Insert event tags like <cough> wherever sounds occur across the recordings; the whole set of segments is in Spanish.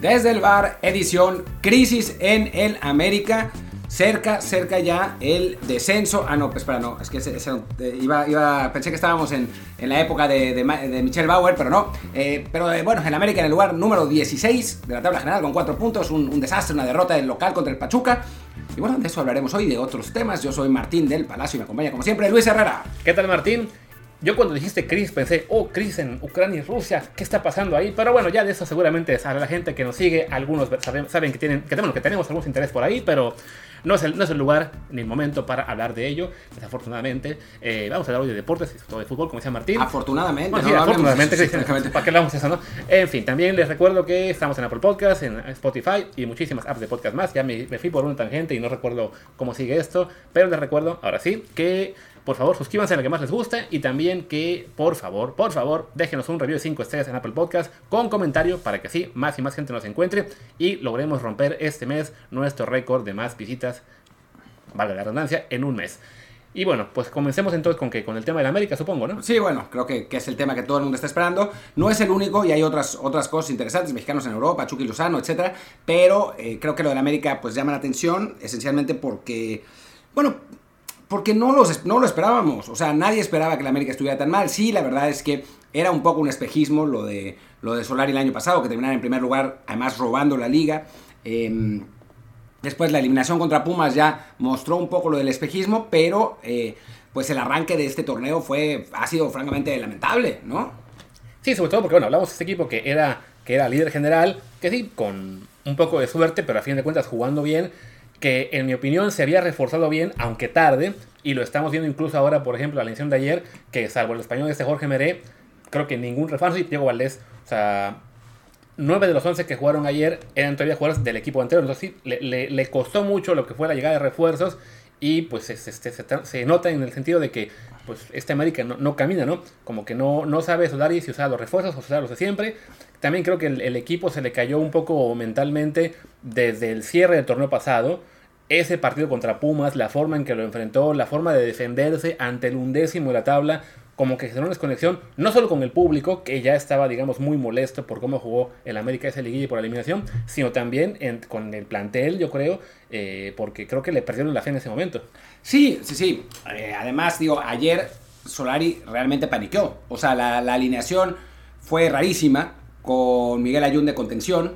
desde el bar, edición Crisis en el América. Cerca, cerca ya el descenso. Ah, no, pues espera, no. Es que eh, iba, iba, pensé que estábamos en, en la época de, de, de, Michelle Bauer, pero no. Eh, pero eh, bueno, el América en el lugar número 16 de la tabla general con 4 puntos. Un, un desastre, una derrota del local contra el Pachuca. Y bueno, de eso hablaremos hoy, de otros temas. Yo soy Martín del Palacio y me acompaña como siempre Luis Herrera. ¿Qué tal Martín? Yo cuando dijiste crisis pensé, oh, crisis en Ucrania y Rusia, ¿qué está pasando ahí? Pero bueno, ya de eso seguramente sabe la gente que nos sigue, algunos saben, saben que, tienen, que, tenemos, que tenemos algún interés por ahí, pero no es, el, no es el lugar ni el momento para hablar de ello, desafortunadamente. Eh, vamos a hablar hoy de deportes, todo de fútbol, como decía Martín. Afortunadamente. Bueno, sí, no, afortunadamente, ¿para qué hablamos eso, no? En fin, también les recuerdo que estamos en Apple Podcast, en Spotify y muchísimas apps de podcast más. Ya me, me fui por una tangente y no recuerdo cómo sigue esto, pero les recuerdo, ahora sí, que por favor suscríbanse a lo que más les guste y también que por favor, por favor, déjenos un review de 5 estrellas en Apple Podcast con comentario para que así más y más gente nos encuentre y logremos romper este mes nuestro récord de más visitas, valga la redundancia, en un mes. Y bueno, pues comencemos entonces con que con el tema de la América, supongo, ¿no? Sí, bueno, creo que, que, es el tema que todo el mundo está esperando. No es el único y hay otras, otras cosas interesantes, mexicanos en Europa, Chucky Lozano, etcétera. Pero eh, creo que lo de la América pues llama la atención, esencialmente porque, bueno, porque no, los, no lo esperábamos. O sea, nadie esperaba que la América estuviera tan mal. Sí, la verdad es que era un poco un espejismo lo de, lo de Solari el año pasado, que terminaron en primer lugar, además robando la liga. Eh, después la eliminación contra Pumas ya mostró un poco lo del espejismo, pero eh, pues el arranque de este torneo fue, ha sido francamente lamentable, ¿no? Sí, sobre todo porque, bueno, hablamos de este equipo que era, que era líder general, que sí, con un poco de suerte, pero a fin de cuentas jugando bien que en mi opinión se había reforzado bien, aunque tarde, y lo estamos viendo incluso ahora, por ejemplo, la elección de ayer, que salvo el español de este Jorge Meré, creo que ningún refuerzo, y Diego Valdés, o sea, 9 de los 11 que jugaron ayer eran todavía jugadores del equipo anterior, entonces sí, le, costó mucho lo que fue la llegada de refuerzos, y pues se nota en el sentido de que pues este América no, no, camina, ¿no? Como que no, no sabe Solari si usar los refuerzos o usar los de siempre. También creo que el, el, equipo se le cayó un poco mentalmente desde el cierre del torneo pasado. Ese partido contra Pumas, la forma en que lo enfrentó, la forma de defenderse ante el undécimo de la tabla, como que generó una desconexión, no solo con el público, que ya estaba, digamos, muy molesto por cómo jugó el América esa liguilla y por la eliminación, sino también con el plantel, yo creo, eh, porque creo que le perdieron la fe en ese momento. Sí, sí, sí. Eh, además, digo, ayer Solari realmente paniqueó. O sea, la, la, alineación fue rarísima, con Miguel Ayun de contención,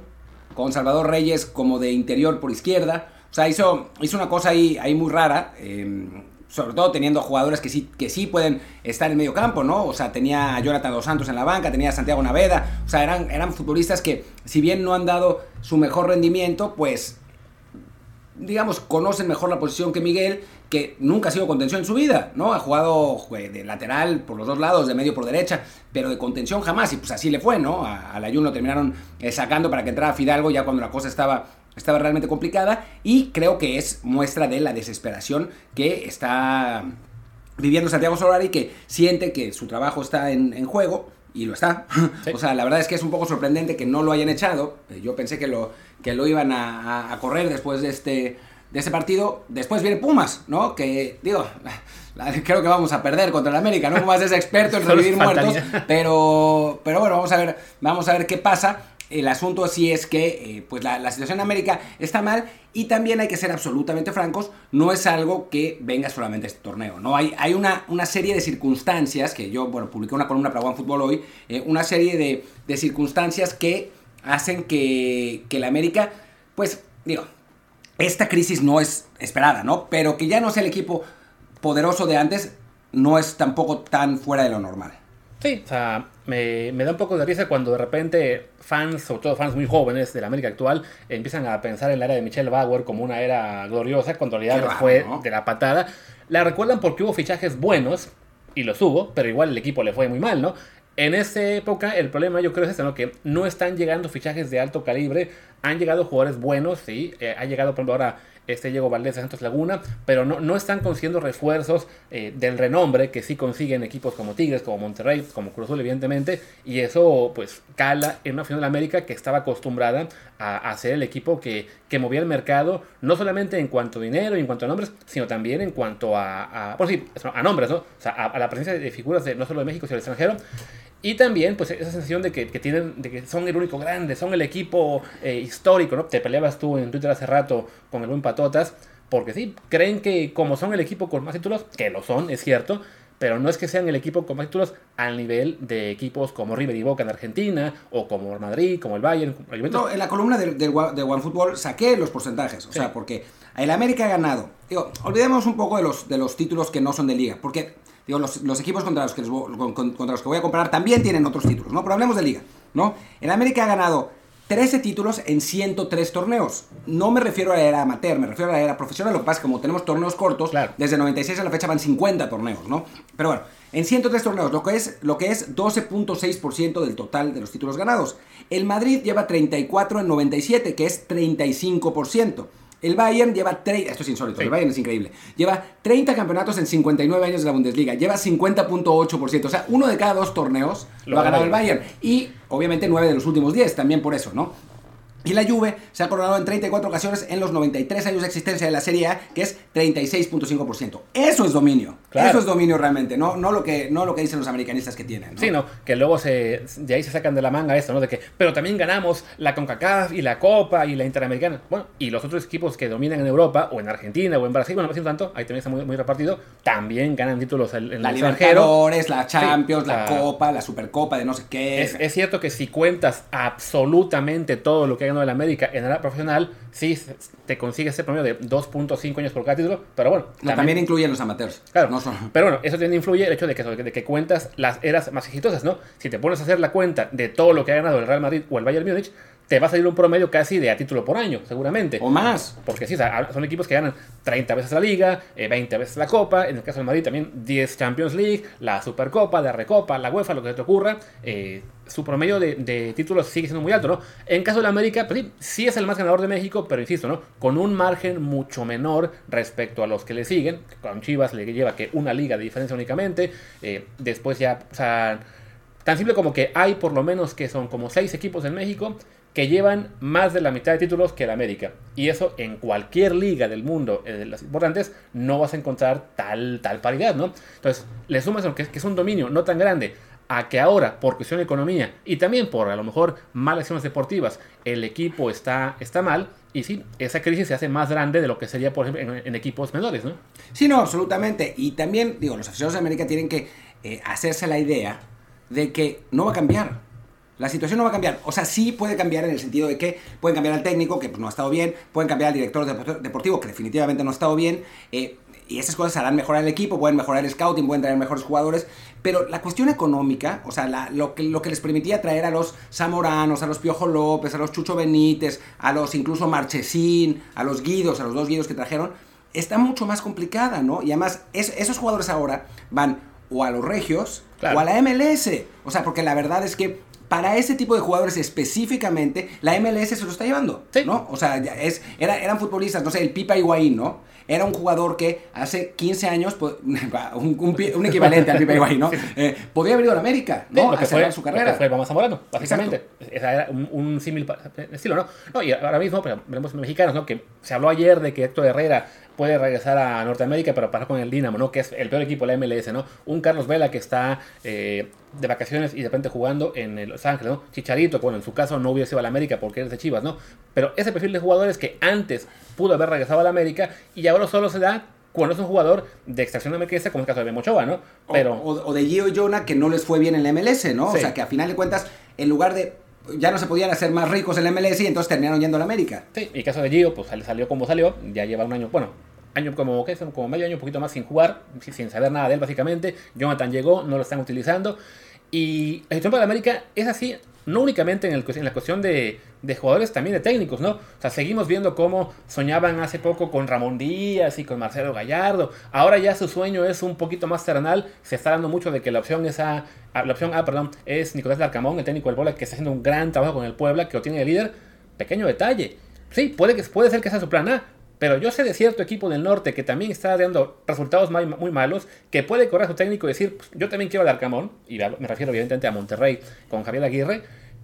con Salvador Reyes como de interior por izquierda. O sea, hizo, hizo una cosa ahí, ahí muy rara. Eh, sobre todo teniendo jugadores que sí, que sí pueden estar en medio campo, ¿no? O sea, tenía a Jonathan Dos Santos en la banca, tenía a Santiago Naveda, o sea, eran, eran futbolistas que, si bien no han dado su mejor rendimiento, pues, digamos, conocen mejor la posición que Miguel, que nunca ha sido contención en su vida, ¿no? Ha jugado de lateral por los dos lados, de medio por derecha, pero de contención jamás, y pues así le fue, ¿no? A, a la lo terminaron eh, sacando para que entrara Fidalgo ya cuando la cosa estaba estaba realmente complicada y creo que es muestra de la desesperación que está viviendo Santiago Solari que siente que su trabajo está en, en juego y lo está. Sí. <laughs> O sea, la verdad es que es un poco sorprendente que no lo hayan echado. Yo pensé que lo, que lo iban a, a, correr después de este, de este partido. Después viene Pumas, ¿no? Que, digo, creo que vamos a perder contra el América, ¿no? Pumas es experto en <laughs> revivir muertos, pero, pero bueno, vamos a ver, vamos a ver qué pasa el asunto sí es que eh, pues la, situación en América está mal y también hay que ser absolutamente francos, no es algo que venga solamente este torneo, ¿no? Hay, hay una, una serie de circunstancias que yo, bueno, publiqué una columna para One Fútbol hoy, eh, una serie de, de, circunstancias que hacen que, que la América, pues, digo, esta crisis no es esperada, ¿no? Pero que ya no sea el equipo poderoso de antes, no es tampoco tan fuera de lo normal. Sí, o sea, me, me, da un poco de risa cuando de repente fans, sobre todo fans muy jóvenes de la América actual, empiezan a pensar en la era de Michelle Bauer como una era gloriosa, cuando en realidad raro, fue ¿no? de la patada. La recuerdan porque hubo fichajes buenos, y los hubo, pero igual el equipo le fue muy mal, ¿no? En esa época el problema yo creo es este, ¿no? Que no están llegando fichajes de alto calibre, han llegado jugadores buenos, sí, eh, ha llegado por ejemplo ahora este Diego Valdés de Santos Laguna, pero no, no están consiguiendo refuerzos eh, del renombre que sí consiguen equipos como Tigres, como Monterrey, como Cruz Azul, evidentemente, y eso pues cala en una final de América que estaba acostumbrada a, a, ser el equipo que, que movía el mercado, no solamente en cuanto a dinero y en cuanto a nombres, sino también en cuanto a, a por sí, a nombres, ¿no? O sea, a, la presencia de figuras no solo de México, sino del extranjero. Y también, pues, esa sensación de que, tienen, de que son el único grande, son el equipo eh, histórico, ¿no? Te peleabas tú en Twitter hace rato con el buen Patotas, porque sí, creen que como son el equipo con más títulos, que lo son, es cierto, pero no es que sean el equipo con más títulos al nivel de equipos como River y Boca en Argentina, o como Madrid, como el Bayern. no, en la columna de, de, de OneFootball saqué los porcentajes, o sea, porque el América ha ganado. Digo, olvidemos un poco de los, de los títulos que no son de liga, porque digo, los, equipos contra los, que contra los que voy a comparar también tienen otros títulos, ¿no? Pero hablemos de liga, ¿no? El América ha ganado 13 títulos en 103 torneos. No me refiero a la era amateur, me refiero a la era profesional. Lo que pasa es que como tenemos torneos cortos, desde 96 a la fecha van 50 torneos, ¿no? Pero bueno, en 103 torneos, lo que es, lo que es 12.6% del total de los títulos ganados. El Madrid lleva 34 en 97, que es 35%. El Bayern lleva 30, esto es insólito, el Bayern es increíble, lleva 30 campeonatos en 59 años de la Bundesliga, lleva 50.8%, o sea, uno de cada dos torneos lo, ha ganado el Bayern. Y obviamente 9 de los últimos 10, también por eso, ¿no? Y la Juve se ha coronado en 34 ocasiones en los 93 años de existencia de la Serie A, que es 36.5%. Eso es dominio. Eso es dominio realmente, no, no, lo que, no lo que dicen los americanistas que tienen. ¿no? Sí, no, que luego se, de ahí se sacan de la manga esto, ¿no? De que, pero también ganamos la CONCACAF y la Copa y la Interamericana. Bueno, y los otros equipos que dominan en Europa o en Argentina o en Brasil, bueno, no siento tanto, ahí también está muy, muy repartido, también ganan títulos en, en la Libertadores, la Champions, la, Copa, la Supercopa de no sé qué. Es, es cierto que si cuentas absolutamente todo lo que de la América en la profesional, sí te consigue ese promedio de 2.5 años por cada título, pero bueno. también, incluyen los amateurs. Claro, no son... pero bueno, eso también influye el hecho de que, de que cuentas las eras más exitosas, ¿no? Si te pones a hacer la cuenta de todo lo que ha ganado el Real Madrid o el Bayern Múnich, te va a salir un promedio casi de a título por año, seguramente. O más. Porque sí, son equipos que ganan 30 veces la Liga, 20 eh, veces la Copa, en el caso del Madrid también 10 Champions League, la Supercopa, la Recopa, la UEFA, lo que te ocurra. Eh, su promedio de, títulos sigue siendo muy alto, ¿no? En caso de la América, pues sí, es el más ganador de México, pero insisto, ¿no? Con un margen mucho menor respecto a los que le siguen. Con Chivas le lleva que una liga de diferencia únicamente. Eh, después ya, o sea, tan simple como que hay por lo menos que son como seis equipos en México que llevan más de la mitad de títulos que el América. Y eso en cualquier liga del mundo, eh, de las importantes, no vas a encontrar tal, tal paridad, ¿no? Entonces, le sumas que, que es un dominio no tan grande a que ahora, por cuestión de economía y también por a lo mejor malas acciones deportivas, el equipo está, está mal. Y sí, esa crisis se hace más grande de lo que sería, por ejemplo, en, equipos menores, ¿no? Sí, no, absolutamente. Y también, digo, los aficionados de América tienen que eh, hacerse la idea de que no va a cambiar. La situación no va a cambiar. O sea, sí puede cambiar en el sentido de que pueden cambiar al técnico, que pues, no ha estado bien, pueden cambiar al director deportivo, que definitivamente no ha estado bien, eh, y esas cosas harán mejorar el equipo, pueden mejorar el scouting, pueden traer mejores jugadores, pero la cuestión económica, o sea, lo, que, lo que les permitía traer a los Zamoranos, a los Piojo López, a los Chucho Benítez, a los incluso Marchesín, a los Guidos, a los dos Guidos que trajeron, está mucho más complicada, ¿no? Y además, esos jugadores ahora van o a los Regios o a la MLS. O sea, porque la verdad es que para ese tipo de jugadores específicamente, la MLS se lo está llevando, ¿no? O sea, es, era, eran futbolistas, no sé, el Pipa Higuaín, ¿no? Era un jugador que hace 15 años, <laughs> un, equivalente al Pipa Higuaín, ¿no? Eh, podía haber ido a América, ¿no? a fue, su carrera. Lo que fue Vamos Zamorano, básicamente. Era un, un símil estilo, ¿no? No, y ahora mismo, pero vemos mexicanos, ¿no? Que se habló ayer de que Héctor Herrera puede regresar a Norteamérica, pero para con el Dinamo, ¿no? Que es el peor equipo de la MLS, ¿no? Un Carlos Vela que está eh, de vacaciones y de repente jugando en Los Ángeles, ¿no? Chicharito, bueno, en su caso no hubiese ido a la América porque es de Chivas, ¿no? Pero ese perfil de jugadores que antes pudo haber regresado a la América y ahora solo se da cuando es un jugador de extracción americana, como el caso de Memochoa, ¿no? Pero... O, de Gio y Jonah que no les fue bien en la MLS, ¿no? O sea, que a final de cuentas, en lugar de ya no se podían hacer más ricos en la MLS y entonces terminaron yendo a la América. Sí, y el caso de Gio, pues salió como salió, ya lleva un año, bueno, año como, ¿qué? como medio año, un poquito más sin jugar, sin saber nada de él básicamente. Jonathan llegó, no lo están utilizando. Y la situación para América es así, no únicamente en, el, en la cuestión de, de, jugadores, también de técnicos, ¿no? O sea, seguimos viendo cómo soñaban hace poco con Ramón Díaz y con Marcelo Gallardo. Ahora ya su sueño es un poquito más terrenal. Se está dando mucho de que la opción es a, la opción A, perdón, es Nicolás Larcamón, el técnico del Bola, que está haciendo un gran trabajo con el Puebla, que lo tiene de líder. Pequeño detalle. Sí, puede, que, puede ser que sea su plan A, pero yo sé de cierto equipo del norte que también está dando resultados muy, malos, que puede correr a su técnico y decir, pues, yo también quiero al Arcamón, y me refiero evidentemente a Monterrey con Javier Aguirre,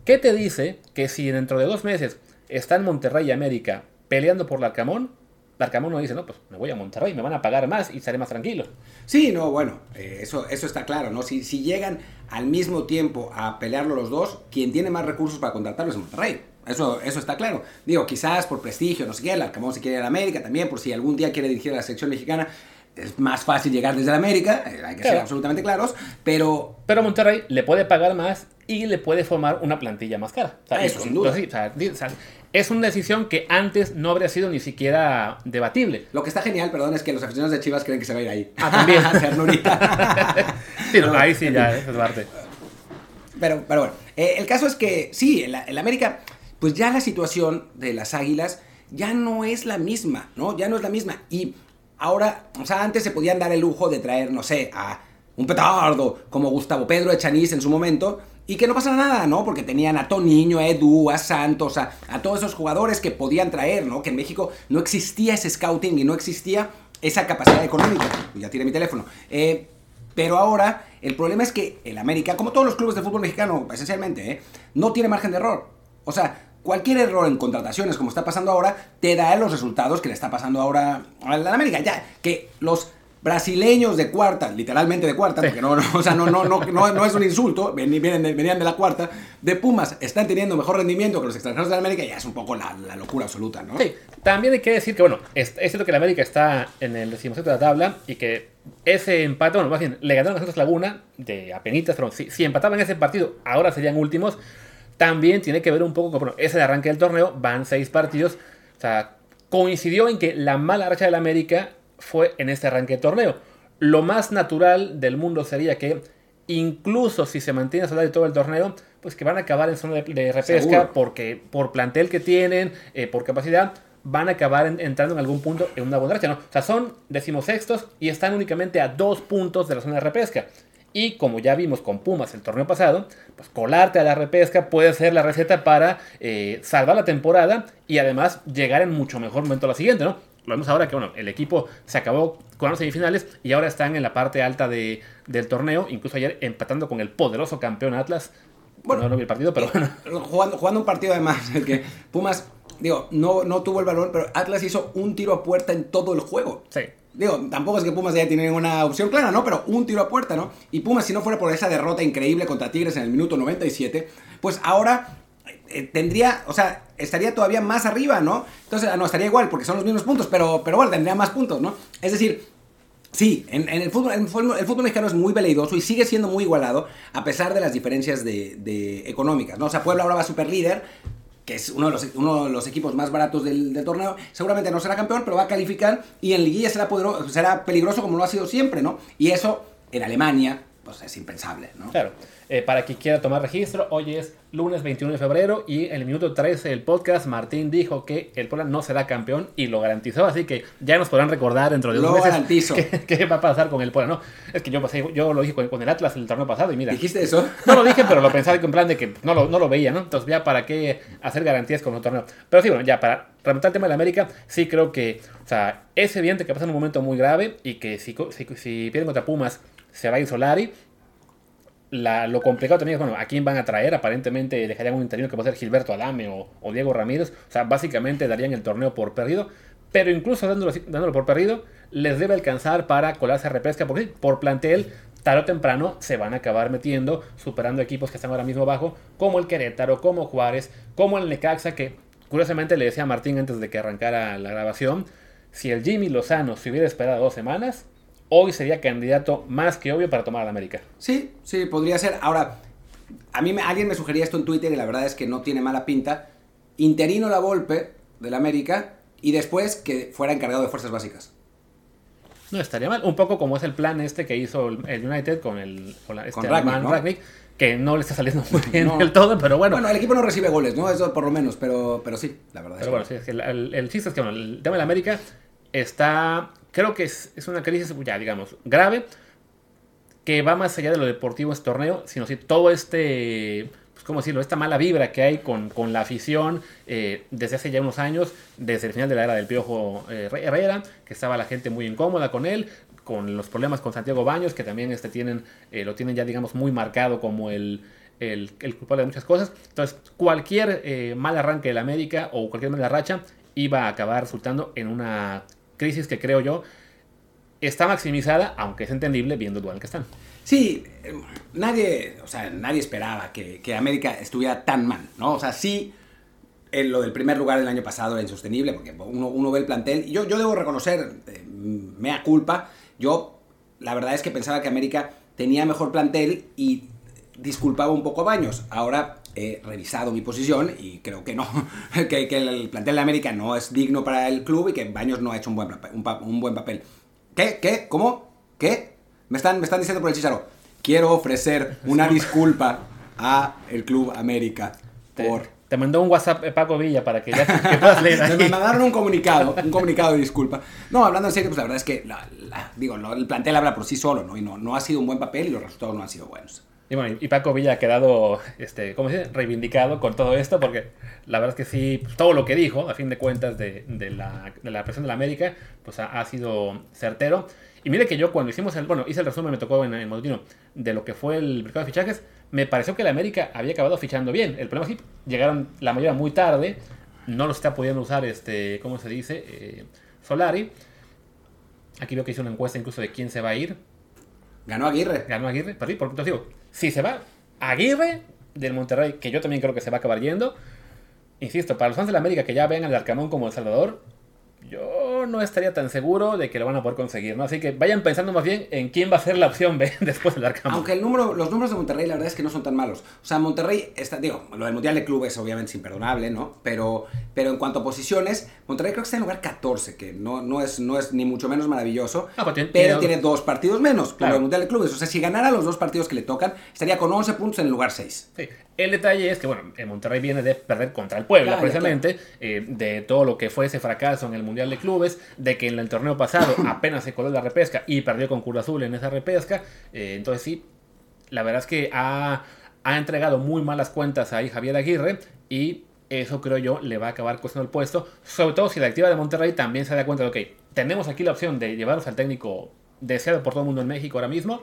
¿qué te dice que si dentro de dos meses está en Monterrey y América peleando por el Arcamón, Larcamón no dice, no, pues me voy a Monterrey, me van a pagar más y estaré más tranquilo. Sí, no, bueno, eh, eso, eso está claro, ¿no? Si, si llegan al mismo tiempo a pelearlo los dos, quien tiene más recursos para contratarlo es Monterrey. Eso, eso está claro. Digo, quizás por prestigio, no sé qué, el Arcamón se quiere ir a la América también, por si algún día quiere dirigir a la selección mexicana. Es más fácil llegar desde la América, eh, hay que ser absolutamente claros, pero Pero Monterrey le puede pagar más y le puede formar una plantilla más cara. O sea, Eso, sin duda. o sea, sea, es una decisión que antes no habría sido ni siquiera debatible. lo que está genial, perdón, es que los aficionados de Chivas creen que se va a ir ahí. Ah, también. <laughs> <laughs> Sí, no, ahí sí ya es parte. Pero, pero bueno, eh, el caso es que sí, en la, en la América, pues ya la situación de las águilas ya no es la misma, ¿no? Ya no es la misma. Y ahora, o sea, antes se podían dar el lujo de traer, no sé, a un petardo como Gustavo Pedro Echanís en su momento. Y que no pasara nada, ¿no? Porque tenían a Toniño, a Edu, a Santos, a, a todos esos jugadores que podían traer, ¿no? Que en México no existía ese scouting y no existía esa capacidad económica. Ya tiré mi teléfono. Eh, pero ahora, el problema es que el América, como todos los clubes de fútbol mexicano, esencialmente, ¿eh? no tiene margen de error. O sea, cualquier error en contrataciones, como está pasando ahora, te da los resultados que le está pasando ahora a la América. Ya, que los brasileños de cuarta, literalmente de cuarta, porque no, no, o sea, no, no, no, no, no es un insulto, de- venían de la cuarta, de Pumas, están teniendo mejor rendimiento que los extranjeros de la América, ya es un poco la, la locura absoluta, ¿no? Sí, también hay que decir que, bueno, es, es cierto que la América está en el decimosexto de la tabla y que ese empate, bueno, más bien, le ganaron a Santos Laguna de apenitas, pero si, si empataban ese partido, ahora serían últimos. También tiene que ver un poco con, bueno, ese de arranque del torneo, van seis partidos. O sea, coincidió en que la mala racha de la América fue en este arranque de torneo. Lo más natural del mundo sería que, incluso si se mantiene Solari todo el torneo, pues que van a acabar en zona de, de repesca Seguro. porque por plantel que tienen, eh, por capacidad, van a acabar en- entrando en algún punto en una buena racha, ¿no? O sea, son decimosextos y están únicamente a dos puntos de la zona de repesca. Y como ya vimos con Pumas el torneo pasado, pues colarte a la repesca puede ser la receta para eh, salvar la temporada y además llegar en mucho mejor momento a la siguiente, ¿no? Lo vemos ahora que bueno, el equipo se acabó con las semifinales y ahora están en la parte alta de- del torneo, incluso ayer empatando con el poderoso campeón Atlas. Bueno. no, no vi el partido, pero bueno. jugando, jugando un partido además, el que Pumas, digo, no, no tuvo el balón, pero Atlas hizo un tiro a puerta en todo el juego. Sí. Digo, tampoco es que Pumas ya tiene ninguna opción clara, ¿no? Pero un tiro a puerta, ¿no? Y Pumas, si no fuera por esa derrota increíble contra Tigres en el minuto 97, pues ahora eh, tendría, o sea, estaría todavía más arriba, ¿no? Entonces, ah, no, estaría igual, porque son los mismos puntos, pero, pero bueno, tendría más puntos, ¿no? Es decir, Sí, en, en el, fútbol, el fútbol- el fútbol mexicano es muy veleidoso y sigue siendo muy igualado a pesar de las diferencias de, de económicas, ¿no? O sea, Puebla ahora va super líder, que es uno de los, uno de los equipos más baratos del, torneo. Seguramente no será campeón, pero va a calificar y en liguilla será, podero- será peligroso como lo ha sido siempre, ¿no? Y eso en Alemania, pues es impensable, ¿no? Claro. Eh, para quien quiera tomar registro, hoy es lunes 21 de febrero y en el minuto 13 del podcast Martín dijo que el Puebla no será campeón y lo garantizó, así que ya nos podrán recordar dentro de Lo dos meses garantizo. <laughs> qué, qué va a pasar con el Puebla. No, es que yo, pasé, yo lo dije con, con el Atlas el torneo pasado y mira, ¿Dijiste eso? no lo dije, pero lo pensaba en plan de que no lo, no lo veía, ¿no? Entonces ya para qué hacer garantías con un torneo. Pero sí, bueno, ya para rematar el tema de la América, sí creo que, o sea, es evidente que pasa en un momento muy grave y que si, si, si pierden contra Pumas se va a ir Solari. Lo complicado también es, bueno, a quién van a traer. Aparentemente dejarían un interino que puede ser Gilberto Adame o, Diego Ramírez. O sea, básicamente darían el torneo por perdido. Pero incluso dándolo, dándolo por perdido, les debe alcanzar para colarse a repesca. Porque por plantel, tarde o temprano se van a acabar metiendo, superando equipos que están ahora mismo abajo, como el Querétaro, como Juárez, como el Necaxa, que curiosamente le decía a Martín antes de que arrancara la grabación, si el Jimmy Lozano se hubiera esperado dos semanas, hoy sería candidato más que obvio para tomar a la América. Sí, sí, podría ser. Ahora, a mí me- alguien me sugería esto en Twitter y la verdad es que no tiene mala pinta. Interino la Volpe del América y después que fuera encargado de fuerzas básicas. No estaría mal. Un poco como es el plan este que hizo el United con el con la- este Con Rangnick, alemán ¿no? Rangnick, que no le está saliendo muy <laughs> bien No. del todo, pero bueno. Bueno, el equipo no recibe goles, ¿no? Eso por lo menos, pero, pero sí, la verdad. pero es bueno, que- sí, es que el, el- el chiste es que bueno, el tema de la América está, creo que es, es una crisis ya, digamos, grave, que va más allá de lo deportivo este torneo, sino si todo este, pues cómo decirlo, esta mala vibra que hay con, con la afición eh, desde hace ya unos años, desde el final de la era del Piojo eh, Herrera, que estaba la gente muy incómoda con él, con los problemas con Santiago Baños, que también este, tienen, eh, lo tienen ya, digamos, muy marcado como el, el, el culpable de muchas cosas. Entonces, cualquier mal arranque de la América o cualquier mala racha iba a acabar resultando en una crisis que creo yo está maximizada, aunque es entendible viendo el dual que están. Sí, eh, nadie, o sea, nadie esperaba que, que América estuviera tan mal, ¿no? O sea, sí, en lo del primer lugar del año pasado era insostenible, porque uno, uno ve el plantel, yo, yo debo reconocer, eh, mea culpa, yo la verdad es que pensaba que América tenía mejor plantel y disculpaba un poco a Baños. Ahora he revisado mi posición y creo que no, <laughs> que, que el plantel de América no es digno para el club y que Baños no ha hecho un buen, un, un buen papel. ¿Qué? ¿Qué? ¿Cómo? ¿Qué? Me están, me están diciendo por el chicharo. Quiero ofrecer una disculpa a el Club América Te, por... te mandó un WhatsApp eh, Paco Villa para que ya <laughs> que puedas leer ahí. Me mandaron un comunicado, un comunicado de disculpa. No, hablando en serio, pues la verdad es que la- la- digo, el plantel habla por sí solo, ¿no? Y no, no ha sido un buen papel y los resultados no han sido buenos. Y bueno, y Paco Villa ha quedado, este, ¿cómo se dice? Reivindicado con todo esto, porque la verdad es que sí, pues, todo lo que dijo, a fin de cuentas, de, de la, de la presión de la América, pues ha, ha sido certero. Y mire que yo cuando hicimos el, bueno, hice el resumen, me tocó en el Matutino, de lo que fue el mercado de fichajes, me pareció que la América había acabado fichando bien. El problema es que llegaron la mayoría muy tarde, no lo está pudiendo usar, este, ¿cómo se dice? Eh, Solari. Aquí veo que hice una encuesta incluso de quién se va a ir Ganó Aguirre. ganó Aguirre, perdí, por digo, si se va Aguirre del Monterrey, que yo también creo que se va a acabar yendo, insisto, para los fans de la América que ya ven al Arcamón como El Salvador, yo no estaría tan seguro de que lo van a poder conseguir, ¿no? Así que vayan pensando más bien en quién va a ser la opción B <laughs> después del Arcamón. Aunque el número, los números de Monterrey la verdad es que no son tan malos. O sea, Monterrey está, digo, lo del Mundial de Clubes obviamente es imperdonable, ¿no? Pero, pero en cuanto a posiciones, Monterrey creo que está en lugar 14, que no, no, es, no es ni mucho menos maravilloso. No, pero tiene- pero tiene- dos partidos menos Claro. el Mundial de Clubes. O sea, si ganara los dos partidos que le tocan, estaría con 11 puntos en el lugar 6. Sí. El detalle es que, bueno, el Monterrey viene de perder contra el Puebla, Claro, precisamente, eh, de todo lo que fue ese fracaso en el Mundial de Clubes, de que en el torneo pasado <coughs> apenas se coló la repesca y perdió con Cruz Azul en esa repesca. eh, entonces, sí, la verdad es que ha, ha entregado muy malas cuentas ahí Javier Aguirre y eso creo yo le va a acabar costando el puesto, sobre todo si la activa de Monterrey también se da cuenta de, ok, tenemos aquí la opción de llevarnos al técnico deseado por todo el mundo en México ahora mismo,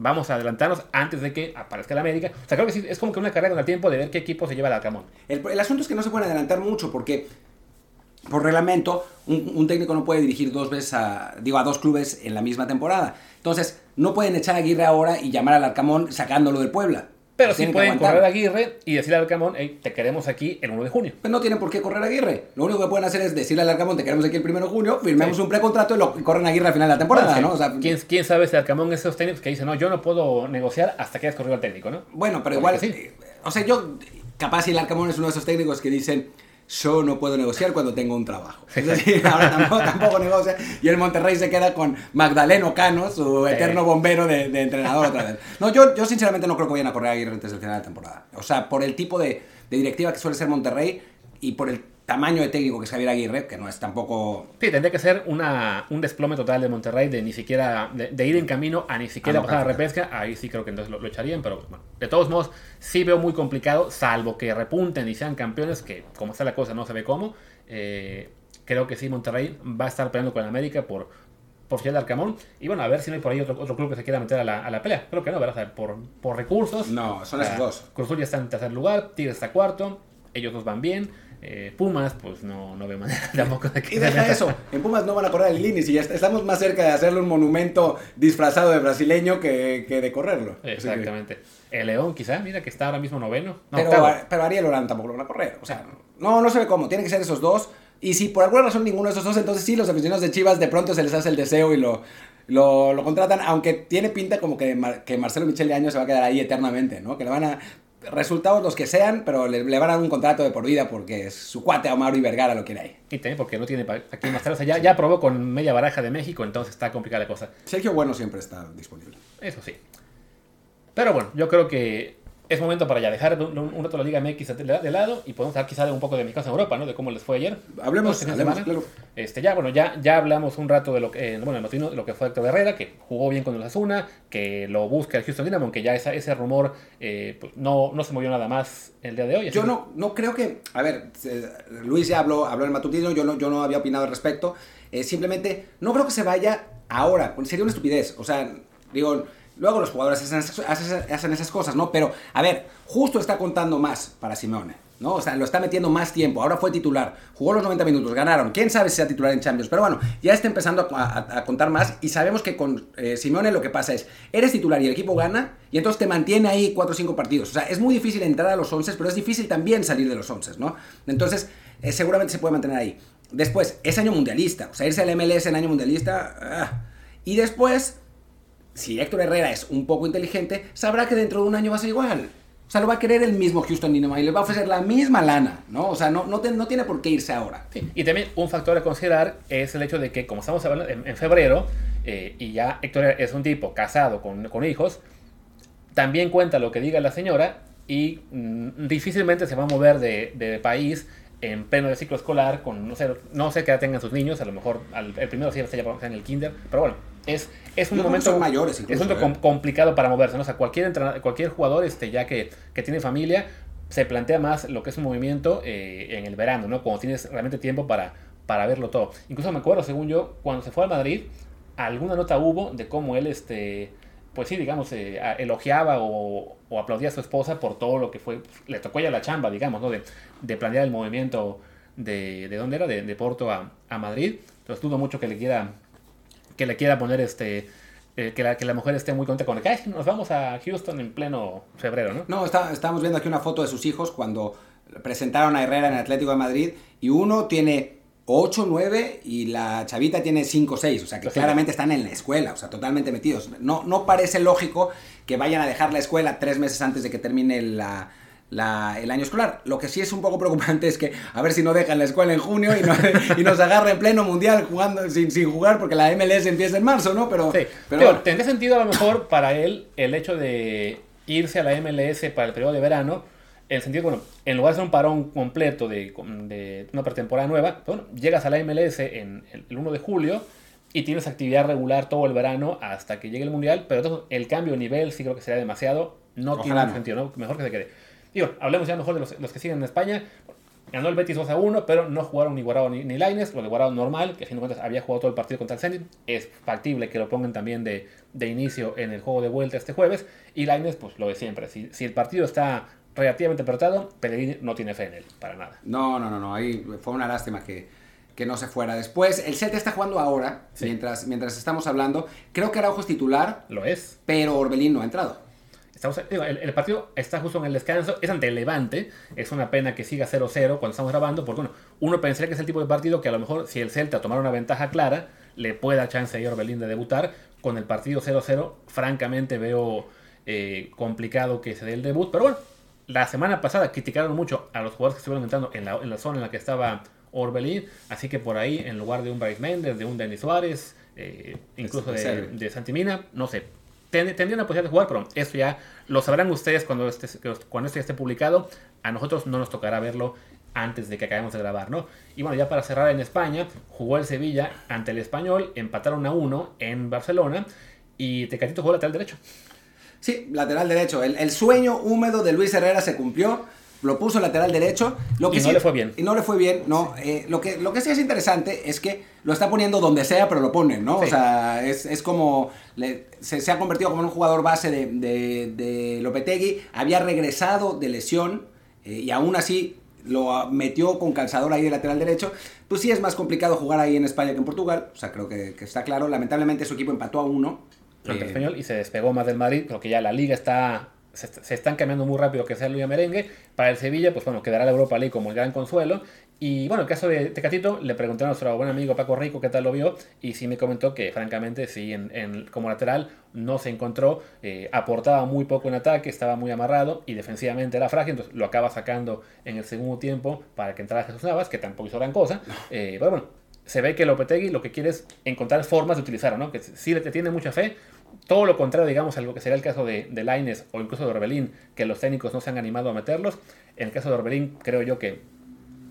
vamos a adelantarnos antes de que aparezca la América. O sea, creo que sí, es como que una carrera con el tiempo de ver qué equipo se lleva al Arcamón. El, asunto es que no se pueden adelantar mucho porque por reglamento un, un técnico no puede dirigir dos veces a, digo, a dos clubes en la misma temporada. Entonces, no pueden echar a Aguirre ahora y llamar al Arcamón sacándolo del Puebla. Pero sí pueden correr a Aguirre y decirle al Arcamón, hey, te queremos aquí el 1 de junio. Pero no tienen por qué correr a Aguirre. Lo único que pueden hacer es decirle al Arcamón, te queremos aquí el 1 de junio, firmemos Sí. un precontrato y, lo, y corren a Aguirre al final de la temporada, Bueno, ¿no? O sea, ¿quién, quién sabe si Arcamón es esos técnicos que dicen, no, yo no puedo negociar hasta que hayas corrido al técnico, ¿no? Bueno, pero Porque igual, sí. eh, o sea, yo, capaz si el Arcamón es uno de esos técnicos que dicen, yo no puedo negociar cuando tengo un trabajo. <laughs> Es decir, ahora tampoco, tampoco negocia. Y el Monterrey se queda con Magdaleno Cano, su eterno bombero de, de entrenador otra vez. No, yo, yo sinceramente no creo que vayan a correr a Aguirre antes del final de la temporada. O sea, por el tipo de, de directiva que suele ser Monterrey y por el tamaño de técnico que es Javier Aguirre, que no es tampoco... Sí, tendría que ser una, un desplome total de Monterrey de ni siquiera, de, de ir en camino a ni siquiera Ah, no, pasar a repesca. Ahí sí creo que entonces lo, lo echarían, pero bueno, de todos modos sí veo muy complicado, salvo que repunten y sean campeones, que como está la cosa no se ve cómo. Eh, creo que sí, Monterrey va a estar peleando con América por, por fiel de Arcamón. Y bueno, a ver si no hay por ahí otro, otro club que se quiera meter a la, a la pelea. Creo que no, ¿verdad? Por, por recursos. No, son esos dos. Cruz ya está en tercer lugar, Tigres está cuarto, ellos dos van bien. Eh, Pumas, pues no, no veo manera <laughs> tampoco de que Y deja eso, en Pumas no van a correr al Lini, si ya est- estamos más cerca de hacerle un monumento disfrazado de brasileño que, que de correrlo. Que- Exactamente. El León, quizá, mira que está ahora mismo noveno. No, Pero, octavo. pero Ariel Orán tampoco lo van a correr. O sea, no, no se ve cómo. Tienen que ser esos dos. Y si por alguna razón ninguno de esos dos, entonces sí, los aficionados de Chivas de pronto se les hace el deseo y lo, lo, lo contratan. Aunque tiene pinta como que, Mar- que Marcelo Michel Año se va a quedar ahí eternamente, ¿no? Que le van a. Resultados los que sean, pero le, le van a dar un contrato de por vida porque su cuate a Mauro Vergara lo quiere ahí. Y también porque no tiene aquí más tarde. O sea, ya, ya probó con media baraja de México, entonces está complicada la cosa. Sergio Bueno siempre está disponible. Eso sí. Pero bueno, yo creo que es momento para ya dejar un, un rato la Liga MX de, lado y podemos hablar quizá de un poco de mi casa en Europa, ¿no? De cómo les fue ayer. Hablemos, Este hablemos, claro. Este, ya, bueno, ya, ya hablamos un rato de lo que, eh, bueno, el matino, de lo que fue Héctor Herrera, que jugó bien con el Asuna, que lo busca el Houston Dynamo, aunque ya esa- ese rumor eh, pues, no, no se movió nada más el día de hoy. Yo no, no creo que. A ver, Luis ya habló, habló el matutino, yo no, yo no había opinado al respecto. Eh, simplemente, no creo que se vaya ahora. Sería una estupidez. O sea, digo, luego los jugadores hacen esas, cosas, ¿no? Pero, a ver, justo está contando más para Simeone. ¿no? O sea, lo está metiendo más tiempo. Ahora fue titular, jugó los 90 minutos, ganaron. Quién sabe si sea titular en Champions. Pero bueno, ya está empezando a, contar más. Y sabemos que con eh, Simeone lo que pasa es: eres titular y el equipo gana, y entonces te mantiene ahí 4 o 5 partidos. O sea, es muy difícil entrar a los 11, pero es difícil también salir de los 11, ¿no? Entonces, eh, seguramente se puede mantener ahí. Después, es año mundialista. O sea, irse al MLS en año mundialista. Ah. Y después, si Héctor Herrera es un poco inteligente, sabrá que dentro de un año va a ser igual. O sea, lo va a querer el mismo Houston Dynamo y le va a ofrecer la misma lana, ¿no? O sea, no, no, no tiene por qué irse ahora. Y también un factor a considerar es el hecho de que, como estamos hablando en, febrero, eh, y ya Héctor es un tipo casado con, con, hijos, también cuenta lo que diga la señora y mm, difícilmente se va a mover de, de país en pleno de ciclo escolar, con no sé, no sé qué edad tengan sus niños, a lo mejor el primero sí está ya en el kinder, pero bueno, es, es un momento mayores es un ¿eh? complicado para moverse, ¿no? O sea, cualquier, cualquier jugador este, ya que, que, tiene familia se plantea más lo que es un movimiento eh, en el verano, ¿no? Cuando tienes realmente tiempo para, para verlo todo. Incluso me acuerdo, según yo, cuando se fue al Madrid, alguna nota hubo de cómo él, este, pues sí, digamos, eh, elogiaba o, o, aplaudía a su esposa por todo lo que fue, le tocó ya la chamba, digamos, ¿no? De, de planear el movimiento de, de dónde era, de, de Porto a, a, Madrid. Entonces dudo mucho que le quiera, que le quiera poner este... Eh, que, la, que la mujer esté muy contenta con el que nos vamos a Houston en pleno febrero, ¿no? No, está, estamos viendo aquí una foto de sus hijos cuando presentaron a Herrera en el Atlético de Madrid y uno tiene 8, 9 y la chavita tiene 5, 6. O sea, que claramente están en la escuela, o sea, totalmente metidos. No, no parece lógico que vayan a dejar la escuela tres meses antes de que termine la, el año escolar. Lo que sí es un poco preocupante es que a ver si no dejan la escuela en junio y, <laughs> nos agarra en pleno mundial jugando sin, sin, jugar porque la MLS empieza en marzo, ¿no? Pero, pero, tendría sentido a lo mejor para él el hecho de irse a la MLS para el periodo de verano en el sentido, bueno, en lugar de hacer un parón completo de, de una pretemporada nueva, bueno, llegas a la MLS en el 1 de julio y tienes actividad regular todo el verano hasta que llegue el Mundial, pero el cambio de nivel sí creo que sería demasiado, no tiene sentido, ¿no? Mejor que se quede. Digo, hablemos ya mejor de los, que siguen en España. Ganó el Betis 2 a 1, pero no jugaron ni Guarado ni, ni Laines. Lo de Guarado normal, que a fin de cuentas había jugado todo el partido contra el Zenit. Es factible que lo pongan también de, de inicio en el juego de vuelta este jueves. Y Laines, pues lo de siempre. Si, si el partido está relativamente apretado, Pellegrini no tiene fe en él, para nada. No, no, no, no. Ahí fue una lástima que, que no se fuera. Después, el set está jugando ahora, mientras, mientras estamos hablando. Creo que Araujo es titular. Lo es. Pero Orbelín no ha entrado. Estamos, el, partido está justo en el descanso, es ante el Levante, es una pena que siga 0-0 cuando estamos grabando, porque bueno, uno pensaría que es el tipo de partido que a lo mejor si el Celta tomara una ventaja clara, le puede dar chance a Orbelín de debutar, con el partido 0-0, francamente veo eh, complicado que se dé el debut, pero bueno, la semana pasada criticaron mucho a los jugadores que estuvieron entrando en la, zona en la que estaba Orbelín, así que por ahí, en lugar de un Bryce Méndez, de un Denis Suárez, eh, incluso de, de, Santimina, no sé, tendría una posibilidad de jugar, pero eso ya lo sabrán ustedes cuando, este, cuando esto ya esté publicado. A nosotros no nos tocará verlo antes de que acabemos de grabar, ¿no? Y bueno, ya para cerrar en España, jugó el Sevilla ante el Español, empataron a uno en Barcelona y Tecatito jugó lateral derecho. Sí, lateral derecho. El, sueño húmedo de Luis Herrera se cumplió. Lo puso lateral derecho. Lo que y no le fue bien. Y no le fue bien, no. Eh, lo, que, lo que sí es interesante es que lo está poniendo donde sea, pero lo ponen, ¿no? O sea, es, como. se, ha convertido como un jugador base de, de, Lopetegui. Había regresado de lesión eh, y aún así lo metió con calzador ahí de lateral derecho. Pues sí es más complicado jugar ahí en España que en Portugal. O sea, creo que, que está claro. Lamentablemente su equipo empató a uno el español y se despegó más del Madrid, porque ya la liga está se, están cambiando muy rápido que sea Liga Merengue. Para el Sevilla, pues bueno, quedará la Europa League como el gran consuelo. Y bueno, el caso de Tecatito, le pregunté a nuestro buen amigo Paco Rico qué tal lo vio. Y sí me comentó que, francamente, sí, en, como lateral no se encontró. Eh, aportaba muy poco en ataque, estaba muy amarrado y defensivamente era frágil. Entonces lo acaba sacando en el segundo tiempo para que entrara Jesús Navas, que tampoco hizo gran cosa. Eh, pero bueno, se ve que Lopetegui lo que quiere es encontrar formas de utilizarlo, ¿no? Que sí le tiene mucha fe, todo lo contrario, digamos, a lo que sería el caso de, de Laines o incluso de Orbelín, que los técnicos no se han animado a meterlos. En el caso de Orbelín, creo yo que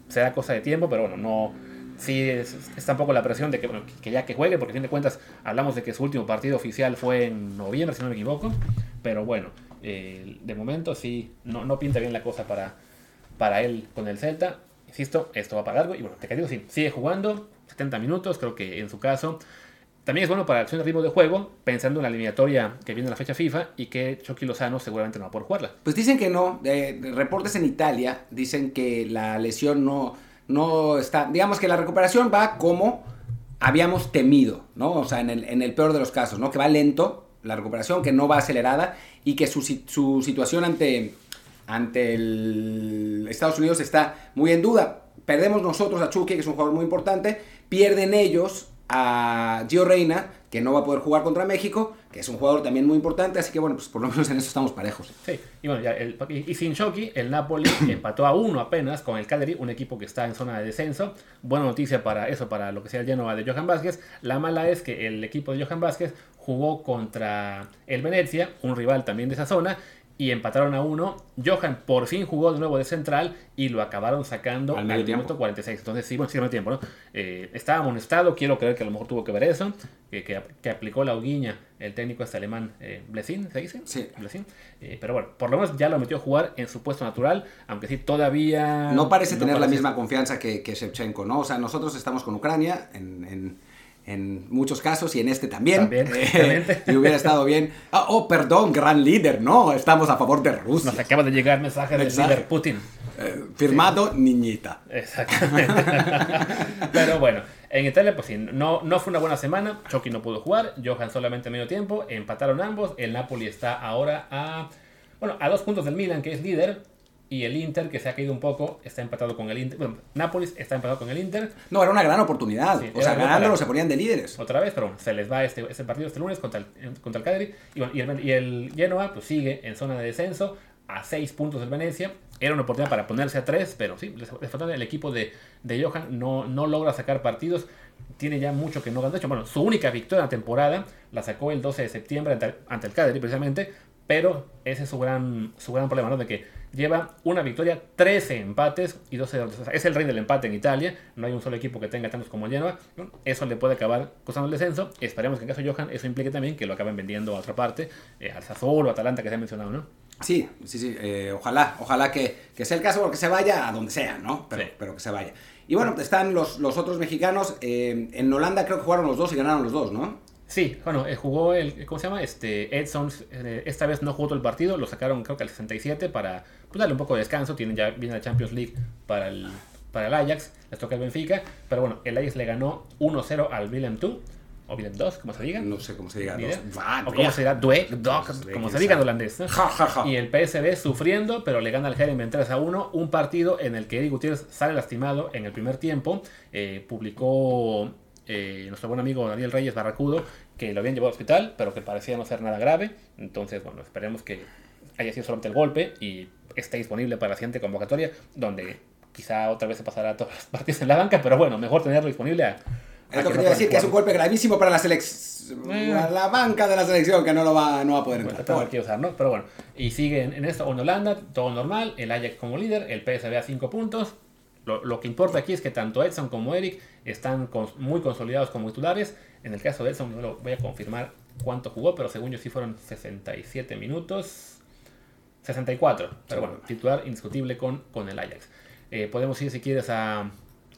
será cosa de tiempo, pero bueno, no. Sí, es, tampoco la presión de que, que ya que juegue, porque a fin de cuentas hablamos de que su último partido oficial fue en noviembre, si no me equivoco. Pero bueno, eh, de momento sí, no, no pinta bien la cosa para, para él con el Celta. Insisto, esto va para largo. Y bueno, te digo, sí, sigue jugando, 70 minutos, creo que en su caso También es bueno para la acción de ritmo de juego, pensando en la eliminatoria que viene en la fecha FIFA y que Chucky Lozano seguramente no va a poder jugarla. Pues dicen que no. Eh, reportes en Italia dicen que la lesión no, no está. Digamos que la recuperación va como habíamos temido, ¿no? O sea, en el, peor de los casos, ¿no? Que va lento la recuperación, que no va acelerada y que su, su situación ante, ante Estados Unidos está muy en duda. Perdemos nosotros a Chucky, que es un jugador muy importante, pierden ellos a Gio Reina, que no va a poder jugar contra México, que es un jugador también muy importante, así que bueno, pues por lo menos en eso estamos parejos. Sí, y bueno, ya el, y, sin Chucky, el Napoli <coughs> empató a uno apenas con el Cagliari, un equipo que está en zona de descenso. Buena noticia para eso, para lo que sea el Genoa de Johan Vázquez. La mala es que el equipo de Johan Vázquez jugó contra el Venecia, un rival también de esa zona, y empataron a uno. Johan por fin jugó de nuevo de central y lo acabaron sacando al, al minuto 46. Entonces, sí, bueno, sí, medio tiempo, ¿no? Eh, estaba amonestado, quiero creer que a lo mejor tuvo que ver eso, que, que, que aplicó la hoguiña el técnico este alemán, eh, ¿se dice? Sí. Eh, pero bueno, por lo menos ya lo metió a jugar en su puesto natural, aunque sí todavía... No parece no tener parece... la misma confianza que, que Shevchenko, ¿no? O sea, nosotros estamos con Ucrania en... en en muchos casos y en este también. También, eh, <laughs> y hubiera estado bien. Oh, oh, perdón, gran líder, no, estamos a favor de Rusia. Nos acaba de llegar mensaje del líder Putin. Eh, firmado sí. niñita. Exactamente. <laughs> Pero bueno, en Italia, pues sí, no, no fue una buena semana. Chucky no pudo jugar, Johan solamente medio tiempo, empataron ambos. El Napoli está ahora a, bueno, a dos puntos del Milan, que es líder. Y el Inter, que se ha caído un poco, está empatado con el Inter. Bueno, Nápoles está empatado con el Inter. No, era una gran oportunidad. Sí, o sea, ganándolo se ponían de líderes. Otra vez, pero se les va este, este partido este lunes contra el, contra el Cagliari. Y, bueno, y, el, y el Genoa pues, sigue en zona de descenso a 6 puntos del Venecia. Era una oportunidad para ponerse a 3, pero sí, les, falta el equipo de, de Johan. No, no logra sacar partidos. Tiene ya mucho que no ganó. De hecho, bueno, su única victoria en la temporada la sacó el 12 de septiembre ante, ante el Cagliari, precisamente. Pero ese es su gran, su gran problema, ¿no? De que lleva una victoria, 13 empates y 12 derrotas. O sea, es el rey del empate en Italia. No hay un solo equipo que tenga tantos como Genoa. Eso le puede acabar costando el descenso. Esperemos que en caso de Johan eso implique también que lo acaben vendiendo a otra parte, eh, al Sassuolo, Atalanta que se ha mencionado, ¿no? Sí, sí, sí. Eh, ojalá, ojalá que, que, sea el caso porque se vaya a donde sea, ¿no? Pero, sí. pero que se vaya. Y bueno, están los, los otros mexicanos. Eh, en Holanda creo que jugaron los dos y ganaron los dos, ¿no? Sí, bueno, eh, jugó el, ¿cómo se llama? Este, Edson, eh, esta vez no jugó todo el partido, lo sacaron creo que al 67 para pues, darle un poco de descanso, tienen ya viene la Champions League para el, para el Ajax, les toca el Benfica, pero bueno, el Ajax le ganó 1-0 al Willem II, o Willem 2, como se diga. No sé cómo se diga. o cómo se dirá, Due, Dog, como se diga en holandés. ¿no? Ja, ja, ja. Y el PSV sufriendo, pero le gana al Herenveen 3 a 1, un partido en el que Eric Gutiérrez sale lastimado en el primer tiempo, eh, publicó eh, nuestro buen amigo Daniel Reyes Barracudo, que lo habían llevado al hospital, pero que parecía no ser nada grave. Entonces, bueno, esperemos que haya sido solamente el golpe y esté disponible para la siguiente convocatoria, donde quizá otra vez se pasará todas las partidas en la banca, pero bueno, mejor tenerlo disponible a. Es lo que te iba a decir, que es un golpe gravísimo para la selección. Eh. La banca de la selección que no lo va, no va a poder entrar. Bueno, bueno. usar, ¿no? pero bueno, y sigue en, en esto en Holanda, todo normal, el Ajax como líder, el PSV a 5 puntos, lo, lo, que importa aquí es que tanto Edson como Eric están con, muy consolidados como titulares. En el caso de Edson, no lo voy a confirmar cuánto jugó, pero según yo sí fueron 67 minutos. 64, pero bueno, titular indiscutible con, con el Ajax. Eh, podemos ir, si quieres, a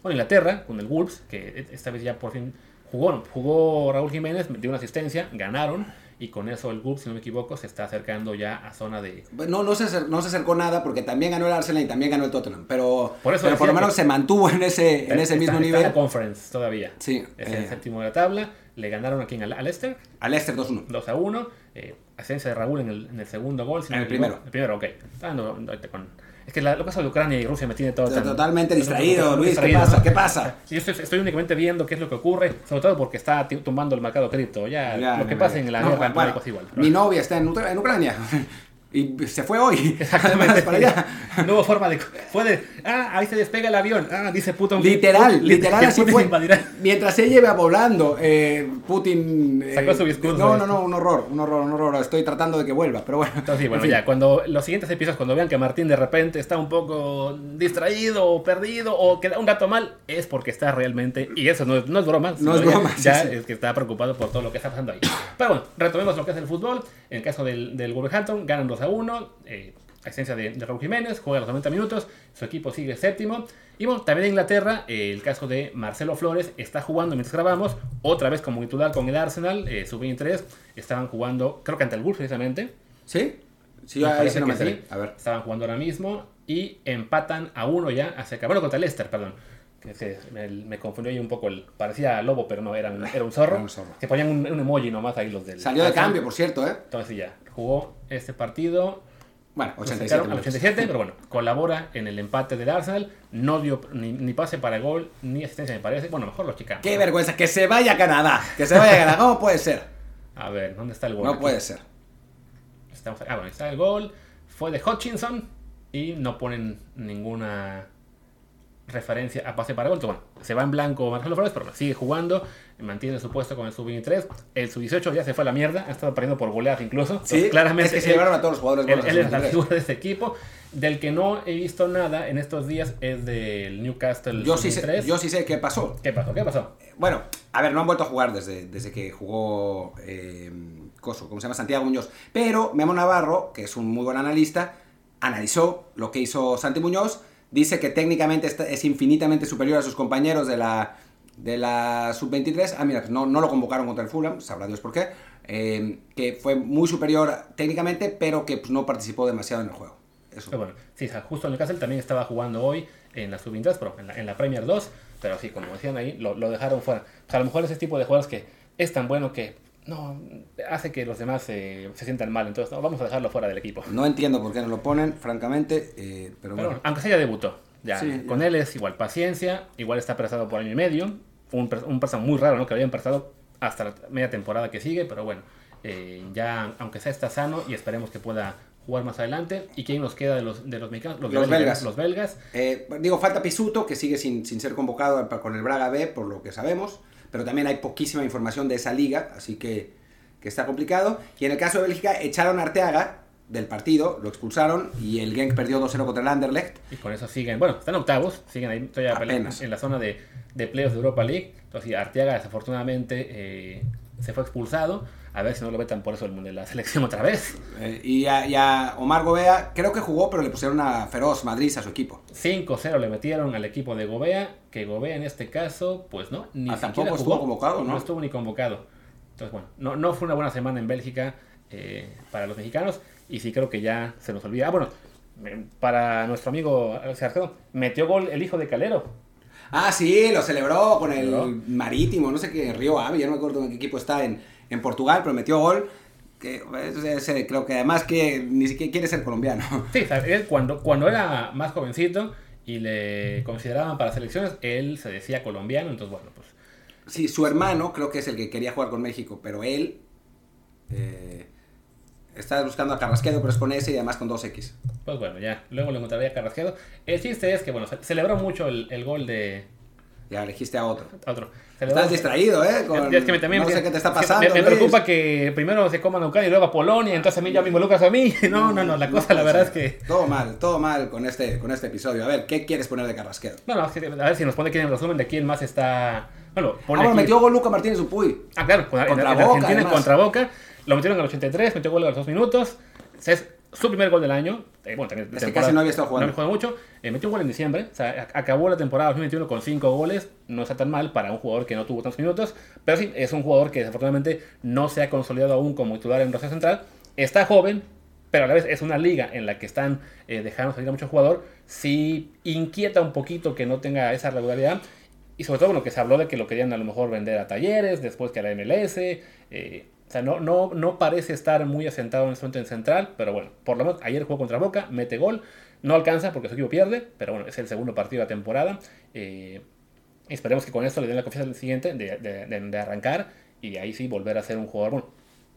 bueno, Inglaterra, con el Wolves, que esta vez ya por fin jugó. Jugó Raúl Jiménez, dio una asistencia, ganaron y con eso el Wolves, si no me equivoco, se está acercando ya a zona de... No, no, se, acer no se acercó nada porque también ganó el Arsenal y también ganó el Tottenham, pero por, eso pero por lo menos se mantuvo en ese, en ese mismo está, nivel. En la conference todavía. Sí. Es eh... el séptimo de la tabla, le ganaron aquí al, al Leicester. Al Leicester 2-1. 2-1, eh, asistencia de Raúl en el, en el segundo gol. Si en no el primero. El primero, ok. Ah, no, con es que la, lo caso de Ucrania y Rusia me tiene todo tan, Totalmente distraído, Luis. Distraído, ¿Qué pasa? ¿no? ¿Qué pasa? <laughs> Yo estoy, estoy, únicamente viendo qué es lo que ocurre, sobre todo porque está tumbando el mercado cripto. Ya, ya lo que pasa en la no, guerra bueno, es igual. Mi novia está en, en Ucrania. <laughs> Y se fue hoy. <laughs> Exactamente. para allá. No hubo forma de. Fue de. Ah, ahí se despega el avión. Ah, dice Putin. Literal, Putin, literal, así fue. Mientras se lleva volando, eh, Putin. Eh, Sacó su discurso. No, no, no, un horror, un horror, un horror. Estoy tratando de que vuelva, pero bueno. Entonces, sí, bueno, en fin. ya. Cuando los siguientes episodios, cuando vean que Martín de repente está un poco distraído o perdido o que da un gato mal, es porque está realmente. Y eso no es, no es broma. No es broma. Ya sí, sí. es que está preocupado por todo lo que está pasando ahí. Pero bueno, retomemos lo que es el fútbol. En el caso del, del Wolverhampton, ganan 2 a 1. Eh, asistencia de, de Raúl Jiménez, juega los 90 minutos, su equipo sigue séptimo. Y bueno, también en Inglaterra, eh, el caso de Marcelo Flores está jugando mientras grabamos, otra vez como titular con el Arsenal, eh, sub-23, estaban jugando, creo que ante el Wolves precisamente. ¿Sí? Sí, ahí sí no me sí. A ver. Estaban jugando ahora mismo y empatan a uno ya hacia acá. Bueno, contra el Leicester, perdón. Que se- me, me confundió ahí un poco. El, parecía lobo, pero no, era un, era un zorro. Era un zorro. Que ponían un, un emoji nomás ahí los del. Salió de cambio, por cierto, ¿eh? Entonces ya jugó este partido. Bueno, Lo 87 sacaron al minutos. 87, pero bueno, <laughs> colabora en el empate del Arsenal. No dio ni, ni pase para gol, ni asistencia, me parece. Bueno, mejor los chicanos. Qué vergüenza, que se vaya a Canadá. Que se vaya a Canadá. ¿Cómo puede ser? A ver, ¿dónde está el gol? No Aquí. puede ser. Estamos, ah, bueno, está el gol. Fue de Hutchinson y no ponen ninguna referencia a pase para gol. Bueno, se va en blanco Marcelo Flores, pero sigue jugando, mantiene su puesto con el sub-23. El sub-18 ya se fue a la mierda, ha estado perdiendo por goleadas incluso. Sí, Entonces, claramente es que se él- llevaron a todos los jugadores él, buenos. él es la 23. figura de este equipo. Del que no he visto nada en estos días es del Newcastle Yo sí, sé, sub-23. yo sí sé qué pasó. ¿Qué pasó? ¿Qué pasó? Bueno, a ver, no han vuelto a jugar desde, desde que jugó eh, Coso, ¿cómo se llama? Santiago Muñoz. Pero Memo Navarro, que es un muy buen analista, analizó lo que hizo Santi Muñoz. Dice que técnicamente es infinitamente superior a sus compañeros de la, de la sub-23. Ah, mira, pues no, no lo convocaron contra el Fulham, sabrá Dios por qué. Eh, que fue muy superior técnicamente, pero que pues, no participó demasiado en el juego. Eso. Pero bueno, sí, justo Newcastle también estaba jugando hoy en la sub-23, pero en la, Premier 2. Pero sí, como decían ahí, lo, dejaron fuera. Sea, a lo mejor ese tipo de jugadores que es tan bueno que no hace que los demás eh, se sientan mal. Entonces, no, vamos a dejarlo fuera del equipo. No entiendo por qué no lo ponen, francamente, eh, pero Pero bueno. bueno, aunque sea ya debutó. Ya, Sí, con ya. él es igual paciencia, igual está prestado por año y medio. Un, un préstamo muy raro, ¿no? Que habían prestado hasta la media temporada que sigue, pero bueno, eh, ya aunque sea está sano y esperemos que pueda jugar más adelante. ¿Y quién nos queda de los, de los mexicanos? Los belgas, belgas. Los belgas. Eh, digo, falta Pisuto, que sigue sin, sin ser convocado con el Braga B, por lo que sabemos, pero también hay poquísima información de esa liga, así que, que está complicado. Y en el caso de Bélgica, echaron a Arteaga del partido, lo expulsaron y el Genk perdió 2-0 contra el Anderlecht. Y con eso siguen, bueno, están octavos, siguen ahí todavía Apenas. en la zona de, de playoffs de Europa League. Entonces, Arteaga desafortunadamente eh, se fue expulsado. A ver si no lo vetan por eso el de la selección otra vez. Eh, y, a, y a Omar Gobea, creo que jugó, pero le pusieron una feroz Madrid a su equipo. 5-0 le metieron al equipo de Gobea, que Gobea en este caso, pues no, ni Ah, tampoco jugó. estuvo convocado, ¿no? No estuvo ni convocado. Entonces, bueno, no, no fue una buena semana en Bélgica eh, para los mexicanos. Y sí creo que ya se nos olvida. Ah, bueno, eh, para nuestro amigo Sergio, metió gol el hijo de Calero. Ah, sí, lo celebró con el. Marítimo, no sé qué, Río Ave, ya no me acuerdo en qué equipo está en, en Portugal, pero metió gol. Que, ese- ese creo que además que ni siquiera quiere ser colombiano. Sí, él cuando, cuando era más jovencito y le consideraban para selecciones, él se decía colombiano. Entonces, bueno, pues Sí, su hermano creo que es el que quería jugar con México, pero él eh, está buscando a Carrasquedo, pero es con S y además con 2X. Pues bueno, ya, luego lo encontraría a Carrasquedo. El chiste es que, bueno, ce- celebró mucho el, el gol de Ya elegiste a otro. a otro. Estás distraído, ¿eh? Con- Ya, es que me- también no sé qué te está es que pasando. Me, preocupa que primero se coman a Ucrania y luego a Polonia, entonces a mí ya me involucras a mí. <laughs> No, no, no, la cosa, la verdad es que. Todo mal, todo mal con este, con este episodio. A ver, ¿qué quieres poner de Carrasquedo? No, no, a ver si nos pone aquí en el resumen de quién más está. Bueno, Ah, pone bueno, aquí- metió gol Luca Martínez Upuy. Ah, claro, con- en, Contra en Boca, Argentina además. contra Boca. Lo metieron al 83, metió gol a los dos minutos. Es su primer gol del año. Eh, bueno, también Es que casi no había estado jugando. No había jugado mucho. Eh, metió un gol en diciembre. O sea, acabó la temporada 2021 con 5 goles. No está tan mal para un jugador que no tuvo tantos minutos. Pero sí, es un jugador que desafortunadamente no se ha consolidado aún como titular en Rosario Central. Está joven, pero a la vez es una liga en la que están eh, dejando salir a mucho jugador. Sí inquieta un poquito que no tenga esa regularidad. Y sobre todo, bueno, que se habló de que lo querían a lo mejor vender a talleres, después que a la MLS. eh, o sea, no, no, no parece estar muy asentado en este momento en central, pero bueno, por lo menos ayer jugó contra Boca, mete gol. No alcanza porque su equipo pierde, pero bueno, es el segundo partido de la temporada. eh, esperemos que con esto le den la confianza al siguiente de, de- de- arrancar y ahí sí volver a ser un jugador. Bueno,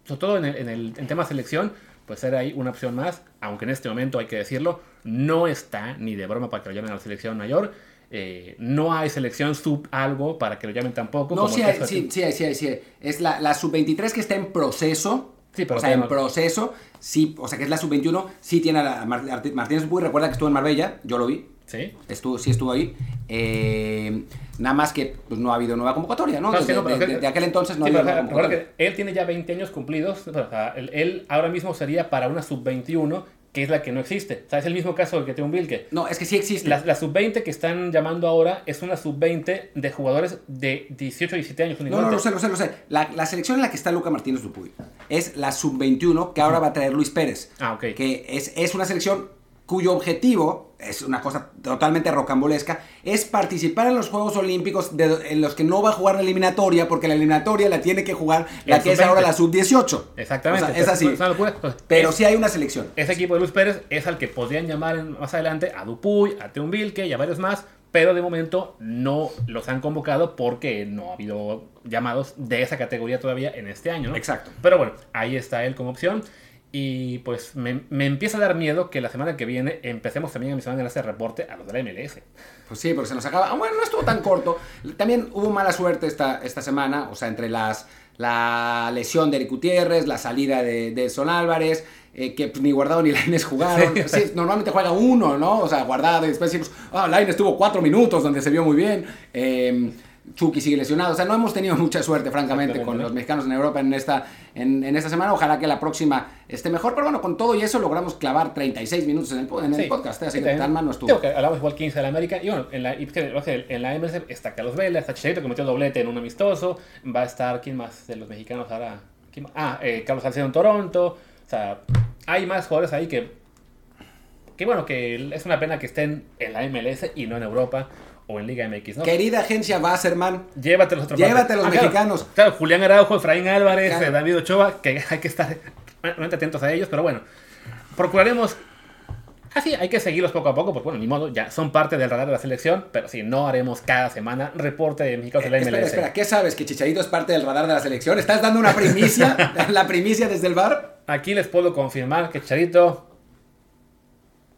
sobre todo en el, en el en tema selección, pues era ahí una opción más, aunque en este momento hay que decirlo, no está ni de broma para que lo a la selección mayor. Eh, no hay selección sub algo para que lo llamen tampoco. No, como sí hay, sí, sí hay, sí hay, sí hay. Es la, la sub-23 que está en proceso. Sí, pero o sea, en no- proceso. Sí, o sea, que es la sub-21. Sí tiene a Martínez Upuy. Recuerda que estuvo en Marbella. Yo lo vi. Sí. Estuvo, sí estuvo ahí. Eh, nada más que pues, no ha habido nueva convocatoria, ¿no? Sí, Desde- no, de, de- de aquel entonces no Sí, ha habido nueva convocatoria. que él tiene ya 20 años cumplidos. o sea, él, él ahora mismo sería para una sub-21 que es la que no existe. O sea, es el mismo caso del que tiene un Vilke. No, es que sí existe. La, la sub-20 que están llamando ahora es una sub-20 de jugadores de 18 17 años No, no, lo sé, lo sé, lo sé. La, la selección en la que está Luca Martínez Dupuy es la sub-21 que ahora va a traer Luis Pérez. Ah, ok. Que es, es una selección cuyo objetivo, es una cosa totalmente rocambolesca, es participar en los Juegos Olímpicos de- en los que no va a jugar la eliminatoria, porque la eliminatoria la tiene que jugar la El que es sub-20. ahora la sub-18. Exactamente. O sea, es así. Es una locura. Entonces, Pero es- sí hay una selección. Ese equipo de Luis Pérez es al que podrían llamar más adelante a Dupuy, a Teun Vilke y a varios más, pero de momento no los han convocado porque no ha habido llamados de esa categoría todavía en este año, ¿no? Exacto. Pero bueno, ahí está él como opción. Y pues me, me empieza a dar miedo que la semana que viene empecemos también a mencionar en este reporte a los de la MLS. Pues sí, porque se nos acaba. Ah, Bueno, no estuvo tan corto. También hubo mala suerte esta, esta semana, o sea, entre las la lesión de Eric Gutiérrez, la salida de, de Son Álvarez, eh, que pues, ni Guardado ni Laines jugaron. Sí, normalmente juega uno, ¿no? O sea, Guardado y después decimos, ah, Laines tuvo cuatro minutos donde se vio muy bien. Eh, Chucky sigue lesionado. O sea, no hemos tenido <laughs> mucha suerte, francamente, con los mexicanos en Europa en esta, en, en esta semana. Ojalá que la próxima esté mejor. Pero bueno, con todo y eso logramos clavar 36 minutos en el, en el Sí. podcast. ¿eh? Así Sí, que tan mal no estuvo. Que hablamos igual 15 de la América. Y bueno, en la, en la MLS está Carlos Vela, está Chicharito que metió doblete en un amistoso. Va a estar, ¿quién más de los mexicanos ahora? ¿Quién más? Ah, eh, Carlos Salcedo en Toronto. O sea, hay más jugadores ahí que. Que bueno, que es una pena que estén en la MLS y no en Europa o en Liga MX, ¿no? Querida agencia Wasserman, Llévate los otros Llévate a los Ah, mexicanos. Claro, Julián Araujo, Efraín Álvarez, Claro. eh, David Ochoa, que hay que estar realmente atentos a ellos, pero bueno, procuraremos. Así, hay que seguirlos poco a poco, porque bueno, ni modo, ya son parte del radar de la selección, pero sí, no haremos cada semana reporte de mexicanos de la Eh, espera, MLS. espera, ¿qué sabes? ¿Que Chicharito es parte del radar de la selección? ¿Estás dando una primicia? <laughs> ¿La primicia desde el bar? Aquí les puedo confirmar que Charito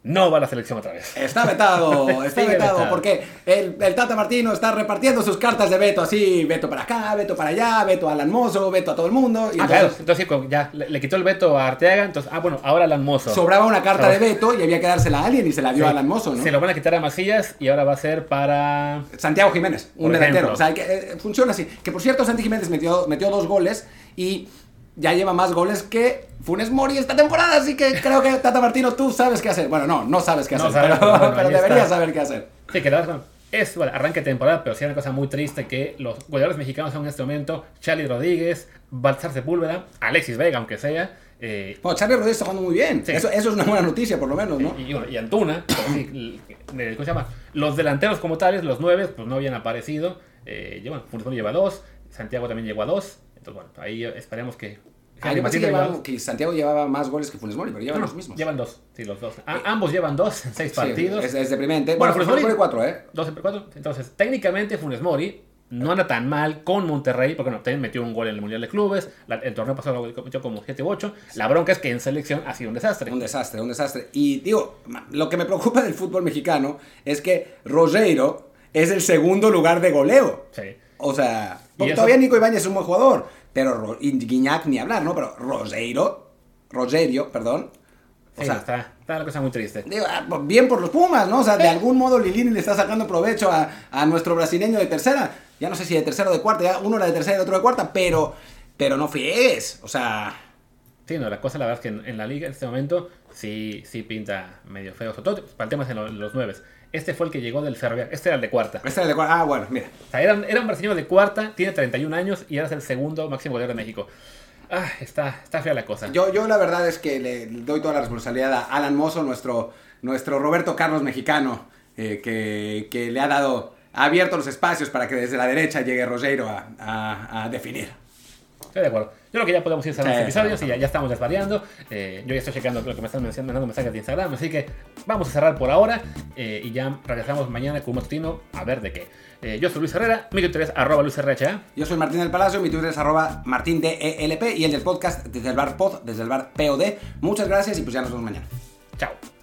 no va a la selección otra vez. Está vetado, <laughs> está vetado, vetado. porque el, el Tata Martino está repartiendo sus cartas de veto así, veto para acá, veto para allá, veto a Alan Mozo, veto a todo el mundo. Y Ah, entonces claro, entonces como ya le, le quitó el veto a Arteaga, entonces, ah, bueno, ahora Alan Mozo. sobraba una carta Sobra- de veto y había que dársela a alguien y se la dio Sí. a Alan Mozo, ¿no? Se lo van a quitar a Macías y ahora va a ser para... Santiago Jiménez, un delantero. O sea, que, eh, funciona así. Que por cierto, Santi Jiménez metió, metió dos goles y ya lleva más goles que Funes Mori esta temporada. Así que creo que Tata Martino, tú sabes qué hacer. Bueno, no, no sabes qué No hacer, sabes, pero, bueno, pero deberías está. saber qué hacer. Sí, que la verdad, es bueno, arranque de temporada, pero sí hay una cosa muy triste que los goleadores mexicanos son en este momento Charlie Rodríguez, Baltzar Sepúlveda, Alexis Vega, aunque sea, eh, Bueno, Charlie Rodríguez está jugando muy bien. Sí. Eso, eso es una buena noticia, por lo menos, ¿no? y, Antuna, sí, ¿cómo se llama? Los delanteros como tales, los nueve, pues no habían aparecido. Eh, bueno, Funes Mori lleva dos, Santiago también llegó a dos. Entonces, bueno, ahí esperemos que... Ah, yo pensé Martín que, lleva- llevaba- que Santiago llevaba más goles que Funes Mori, pero llevan No, los mismos. Llevan dos, sí, los dos. Ah, ambos llevan dos en seis Sí, partidos. es, es deprimente. Bueno, Funes Funes Mori- 4, ¿eh? 12 por 4. Entonces, técnicamente Funes Mori no anda tan mal con Monterrey, porque no, también metió un gol en el Mundial de Clubes. la- el torneo pasado lo metió como 7 u 8. La bronca es que en selección ha sido un desastre. Un desastre, un desastre. Y digo, lo que me preocupa del fútbol mexicano es que Rogeiro es el segundo lugar de goleo. Sí. O sea, porque todavía Nico Ibáñez es un buen jugador, pero Guiñac ni hablar, ¿no? Pero Rogeiro, Rogerio, perdón. O Sí, sea, está, está la cosa muy triste. digo, ah, pues, bien por los Pumas, ¿no? O sea, de algún modo Lilini le está sacando provecho a, a nuestro brasileño de tercera. Ya no sé si de tercera o de cuarta, ya uno era de tercera y el otro de cuarta, pero, pero no friegues. O sea, Sí, no, la cosa la verdad es que en, en la liga en este momento sí, sí pinta medio feo. Sobre todo para el tema de lo- los nueve. Este fue el que llegó del Ferroviario. Este era el de cuarta. este era de cuarta. Ah, bueno, mira. O sea, era, era un brasileño de cuarta, tiene 31 años y ahora es el segundo máximo goleador de México. Ah, está, está fea la cosa. Yo, yo la verdad es que le doy toda la responsabilidad a Alan Mozo, nuestro, nuestro Roberto Carlos mexicano, eh, que, que le ha dado, ha abierto los espacios para que desde la derecha llegue Rogeiro a, a- a definir. Estoy de acuerdo. Creo que ya podemos ir cerrando Sí, este episodio, sí, sí, ya, ya estamos desvariando. Eh, yo ya estoy checando lo que me están mencionando, mandando mensajes de Instagram, así que vamos a cerrar por ahora eh, y ya regresamos mañana con un matutino a ver de qué. Eh, yo soy Luis Herrera, mi Twitter es arroba Luis RHA. Yo soy Martín del Palacio, mi Twitter es arroba martindelp y el del podcast desde el bar pod, desde el bar POD. Muchas gracias y pues ya nos vemos mañana. Chao.